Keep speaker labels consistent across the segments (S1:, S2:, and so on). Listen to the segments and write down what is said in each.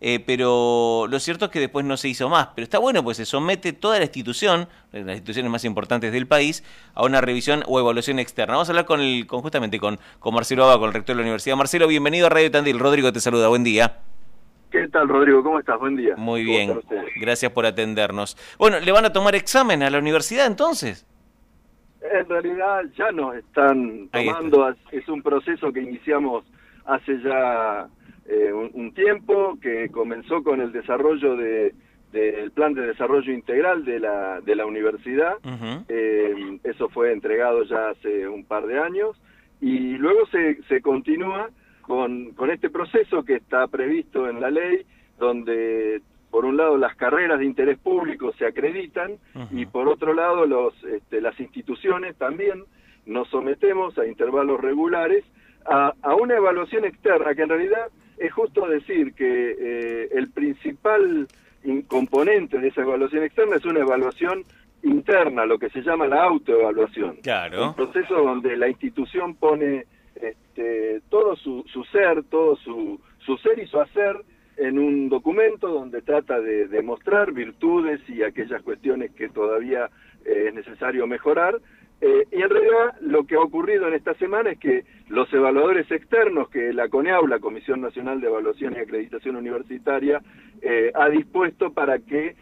S1: eh, pero lo cierto es que después no se hizo más. Pero está bueno, pues se somete toda la institución, las instituciones más importantes del país, a una revisión o evaluación externa. Vamos a hablar con, el, con justamente con, con Marcelo Abba, con el rector de la universidad. Marcelo, bienvenido a Radio Tandil. Rodrigo te saluda, buen día.
S2: ¿Qué tal, Rodrigo? ¿Cómo estás? Buen día.
S1: Muy bien, gracias por atendernos. Bueno, ¿le van a tomar examen a la universidad entonces?
S2: En realidad ya nos están tomando, es un proceso que iniciamos hace ya eh, un, tiempo, que comenzó con el desarrollo de del plan de desarrollo integral de la, de la universidad. Eh, eso fue entregado ya hace un par de años. Y luego se, se continúa con, con este proceso que está previsto en la ley, donde por un lado las carreras de interés público se acreditan y por otro lado los, este, las instituciones también nos sometemos a intervalos regulares a, a, una evaluación externa, que en realidad es justo decir que eh, el principal componente de esa evaluación externa es una evaluación interna, lo que se llama la autoevaluación.
S1: Claro.
S2: Un proceso donde la institución pone este, todo su, su ser, todo su, su ser y su hacer en un documento donde trata de demostrar virtudes y aquellas cuestiones que todavía eh, es necesario mejorar. Eh, y en realidad lo que ha ocurrido en esta semana es que los evaluadores externos que la CONEAU, la Comisión Nacional de Evaluación y Acreditación Universitaria, eh, ha dispuesto para que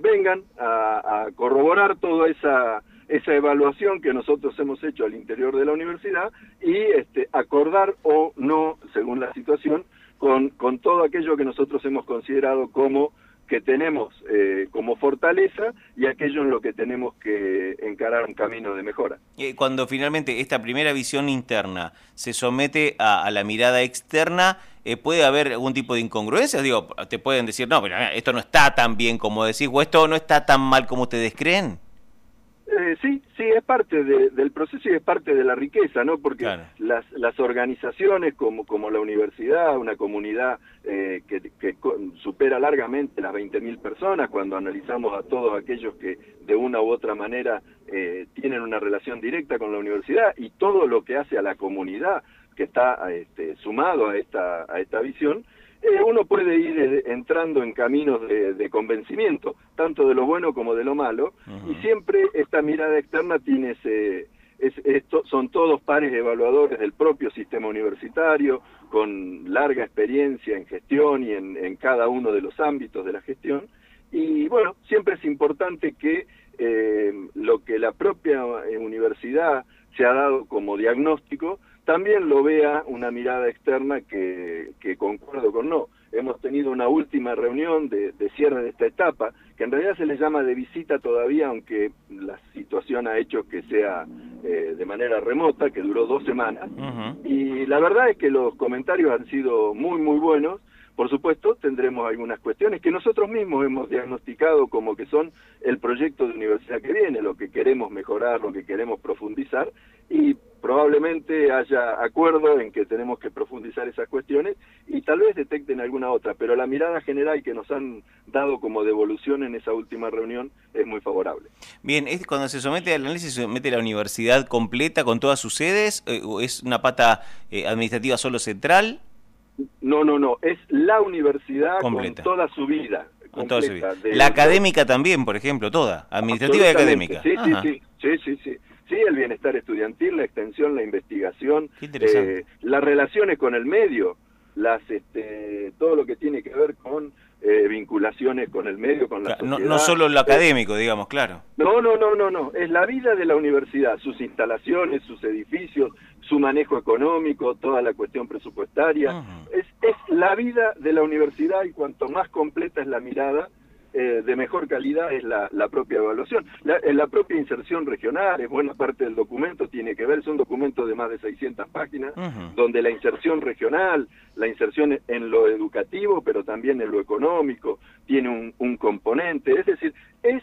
S2: vengan a, a corroborar toda esa esa evaluación que nosotros hemos hecho al interior de la universidad y este, acordar o no, según la situación, con, con todo aquello que nosotros hemos considerado como que tenemos eh, como fortaleza y aquello en lo que tenemos que encarar un camino de mejora.
S1: Cuando finalmente esta primera visión interna se somete a, la mirada externa, eh, ¿puede haber algún tipo de incongruencia? Digo, te pueden decir, no, pero esto no está tan bien como decís, o esto no está tan mal como ustedes creen.
S2: Eh, sí, sí, es parte del proceso y es parte de la riqueza, ¿no? Porque las, las organizaciones como, como la universidad, una comunidad eh, que, que, supera largamente las 20.000 personas, cuando analizamos a todos aquellos que de una u otra manera eh, tienen una relación directa con la universidad y todo lo que hace a la comunidad que está este, sumado a esta, a esta visión, eh, uno puede ir eh, entrando en caminos de, convencimiento, tanto de lo bueno como de lo malo, y siempre esta mirada externa tiene ese, esto, son todos pares evaluadores del propio sistema universitario, con larga experiencia en gestión y en, cada uno de los ámbitos de la gestión, y bueno, siempre es importante que eh, lo que la propia universidad se ha dado como diagnóstico, también lo vea una mirada externa que, que concuerdo con no. Hemos tenido una última reunión de, cierre de esta etapa, que en realidad se le llama de visita todavía, aunque la situación ha hecho que sea eh, de manera remota, que duró dos semanas. Y la verdad es que los comentarios han sido muy, muy buenos. Por supuesto, tendremos algunas cuestiones que nosotros mismos hemos diagnosticado como que son el proyecto de universidad que viene, lo que queremos mejorar, lo que queremos profundizar, y probablemente haya acuerdo en que tenemos que profundizar esas cuestiones y tal vez detecten alguna otra, pero la mirada general que nos han dado como devolución en esa última reunión es muy favorable.
S1: Bien, ¿es cuando se somete al análisis, se somete la universidad completa con todas sus sedes? Eh, ¿O ¿Es una pata eh, administrativa solo central?
S2: No, no, no, es la universidad con toda su vida.
S1: Con toda su vida. La académica también, por ejemplo, toda, administrativa y académica.
S2: Sí, sí, sí, sí, sí, sí. Sí, el bienestar estudiantil, la extensión, la investigación,
S1: eh,
S2: las relaciones con el medio, las, este, todo lo que tiene que ver con eh, vinculaciones con el medio, con la
S1: sociedad. No, solo lo académico, digamos, claro.
S2: No, no, no, no, no. Es la vida de la universidad, sus instalaciones, sus edificios, su manejo económico, toda la cuestión presupuestaria. es, es la vida de la universidad y cuanto más completa es la mirada, eh, de mejor calidad es la, propia evaluación. La, la, propia inserción regional, es buena parte del documento, tiene que ver, es un documento de más de 600 páginas, donde la inserción regional, la inserción en lo educativo, pero también en lo económico, tiene un, un componente, es decir, es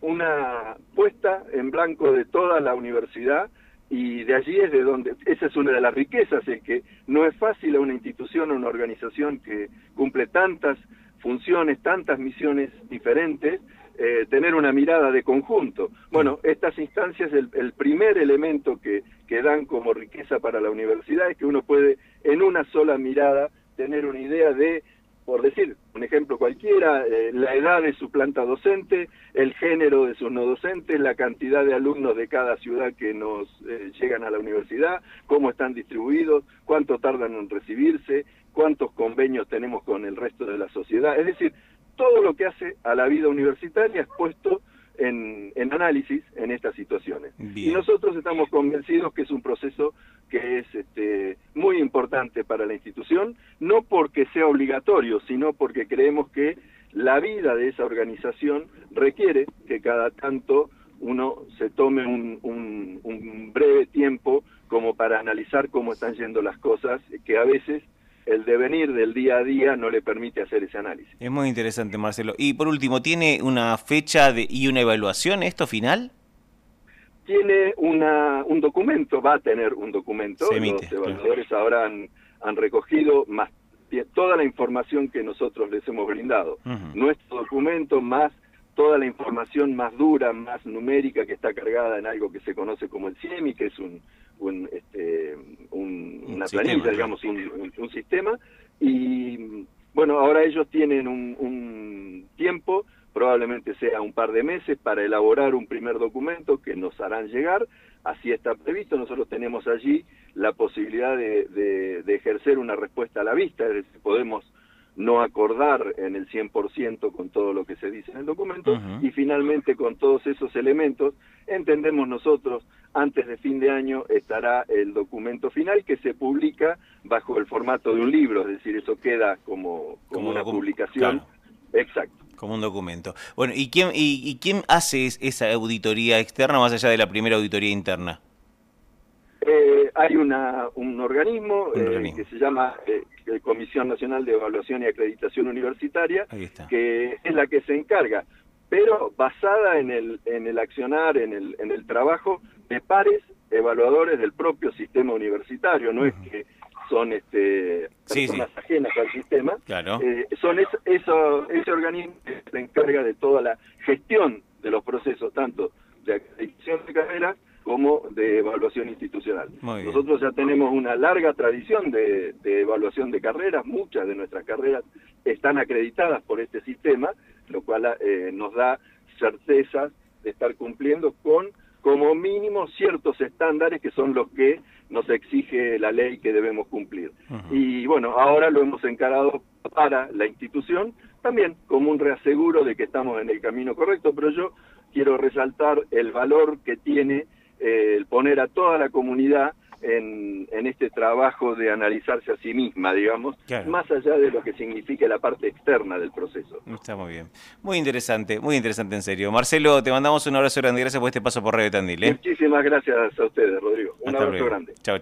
S2: una puesta en blanco de toda la universidad y de allí es de donde, esa es una de las riquezas, es que no es fácil a una institución o una organización que cumple tantas funciones, tantas misiones diferentes, eh, tener una mirada de conjunto. Bueno, estas instancias, el, el primer elemento que, que, dan como riqueza para la universidad es que uno puede en una sola mirada tener una idea de por decir un ejemplo cualquiera, eh, la edad de su planta docente, el género de sus no docentes, la cantidad de alumnos de cada ciudad que nos eh, llegan a la universidad, cómo están distribuidos, cuánto tardan en recibirse, cuántos convenios tenemos con el resto de la sociedad. Es decir, todo lo que hace a la vida universitaria es puesto en, análisis en estas situaciones. Y nosotros estamos convencidos que es un proceso que es este, muy importante para la institución, no porque sea obligatorio, sino porque creemos que la vida de esa organización requiere que cada tanto uno se tome un, un breve tiempo como para analizar cómo están yendo las cosas, que a veces el devenir del día a día no le permite hacer ese análisis.
S1: Es muy interesante, Marcelo. Y por último, ¿tiene una fecha de, y una evaluación esto final?
S2: Tiene una, un documento, va a tener un documento. Los evaluadores ahora han, recogido más toda la información que nosotros les hemos brindado. Nuestro documento más toda la información más dura, más numérica que está cargada en algo que se conoce como el CIEMI, que es un, un, este, una planilla, digamos, un, un, sistema. Y bueno, ahora ellos tienen un, tiempo, probablemente sea un par de meses, para elaborar un primer documento que nos harán llegar. Así está previsto. Nosotros tenemos allí la posibilidad de, de ejercer una respuesta a la vista, es decir, podemos no acordar en el 100% con todo lo que se dice en el documento y finalmente con todos esos elementos entendemos nosotros antes de fin de año estará el documento final que se publica bajo el formato de un libro, es decir, eso queda como, como, una publicación. Exacto.
S1: Como un documento. Bueno, ¿y quién, y, quién hace esa auditoría externa más allá de la primera auditoría interna?
S2: Eh, hay una, un organismo, eh, que se llama eh, Comisión Nacional de Evaluación y Acreditación Universitaria, que es la que se encarga, pero basada en el, en el accionar, en el, en el trabajo de pares evaluadores del propio sistema universitario, no es que son este, personas ajenas al sistema, eh, son eso, ese organismo que se encarga de toda la gestión de los procesos, tanto de acreditación de carreras como de evaluación institucional. Nosotros ya tenemos una larga tradición de, evaluación de carreras, muchas de nuestras carreras están acreditadas por este sistema, lo cual eh, nos da certezas de estar cumpliendo con como mínimo ciertos estándares que son los que nos exige la ley que debemos cumplir. Y bueno, ahora lo hemos encarado para la institución, también como un reaseguro de que estamos en el camino correcto, pero yo quiero resaltar el valor que tiene el poner a toda la comunidad en, este trabajo de analizarse a sí misma, digamos, más allá de lo que signifique la parte externa del proceso.
S1: Está muy bien. Muy interesante, muy interesante en serio. Marcelo, te mandamos un abrazo grande. Gracias por este paso por Radio Tandil.
S2: ¿eh? Muchísimas gracias a ustedes, Rodrigo. Un abrazo grande. Chao.